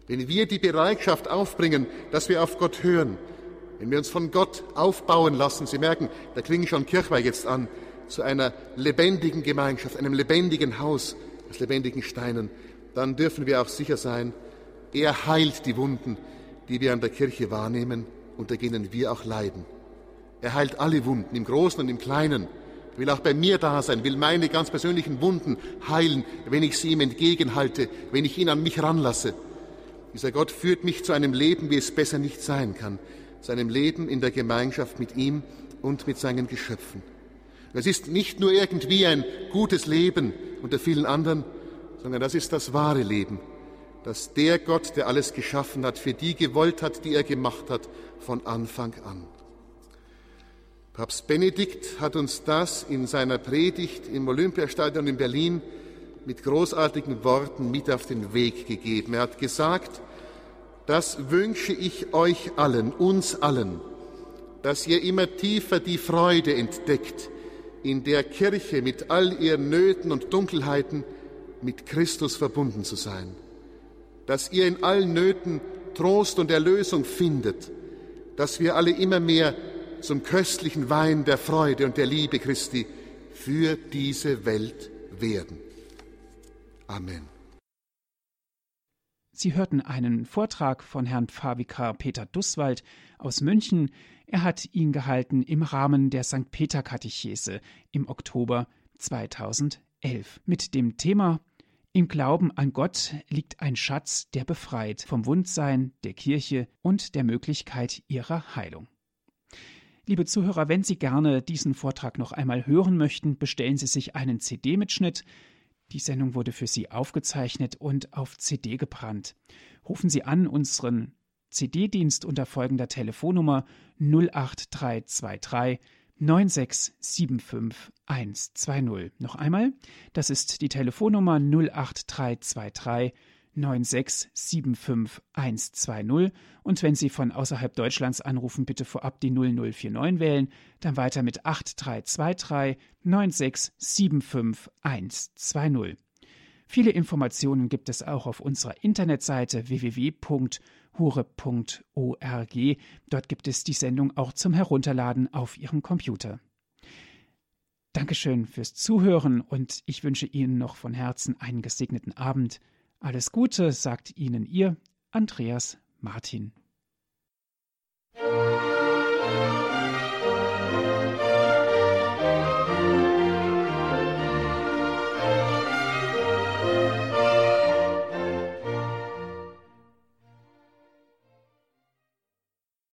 Wenn wir die Bereitschaft aufbringen, dass wir auf Gott hören, wenn wir uns von Gott aufbauen lassen, Sie merken, da klingen schon Kirchweih jetzt an, zu einer lebendigen Gemeinschaft, einem lebendigen Haus aus lebendigen Steinen, dann dürfen wir auch sicher sein, er heilt die Wunden, die wir an der Kirche wahrnehmen, unter denen wir auch leiden. Er heilt alle Wunden, im Großen und im Kleinen. Er will auch bei mir da sein, will meine ganz persönlichen Wunden heilen, wenn ich sie ihm entgegenhalte, wenn ich ihn an mich ranlasse. Dieser Gott führt mich zu einem Leben, wie es besser nicht sein kann, zu einem Leben in der Gemeinschaft mit ihm und mit seinen Geschöpfen. Es ist nicht nur irgendwie ein gutes Leben unter vielen anderen, sondern das ist das wahre Leben, das der Gott, der alles geschaffen hat, für die gewollt hat, die er gemacht hat, von Anfang an. Papst Benedikt hat uns das in seiner Predigt im Olympiastadion in Berlin mit großartigen Worten mit auf den Weg gegeben. Er hat gesagt, das wünsche ich euch allen, uns allen, dass ihr immer tiefer die Freude entdeckt, in der Kirche mit all ihren Nöten und Dunkelheiten mit Christus verbunden zu sein, dass ihr in allen Nöten Trost und Erlösung findet, dass wir alle immer mehr zum köstlichen Wein der Freude und der Liebe Christi für diese Welt werden. Amen. Sie hörten einen Vortrag von Herrn Pfarrvikar Peter Dusswald aus München. Er hat ihn gehalten im Rahmen der St. Peter Katechese im Oktober 2011 mit dem Thema Im Glauben an Gott liegt ein Schatz, der befreit vom Wundsein der Kirche und der Möglichkeit ihrer Heilung. Liebe Zuhörer, wenn Sie gerne diesen Vortrag noch einmal hören möchten, bestellen Sie sich einen CD-Mitschnitt. Die Sendung wurde für Sie aufgezeichnet und auf CD gebrannt. Rufen Sie an unseren CD-Dienst unter folgender Telefonnummer 08323 9675 120. Noch einmal, das ist die Telefonnummer 08323 9675 120 und wenn Sie von außerhalb Deutschlands anrufen, bitte vorab die 0049 wählen, dann weiter mit 8323 9675 120. Viele Informationen gibt es auch auf unserer Internetseite www.hure.org. Dort gibt es die Sendung auch zum Herunterladen auf Ihrem Computer. Dankeschön fürs Zuhören und ich wünsche Ihnen noch von Herzen einen gesegneten Abend. Alles Gute sagt Ihnen Ihr Andreas Martin.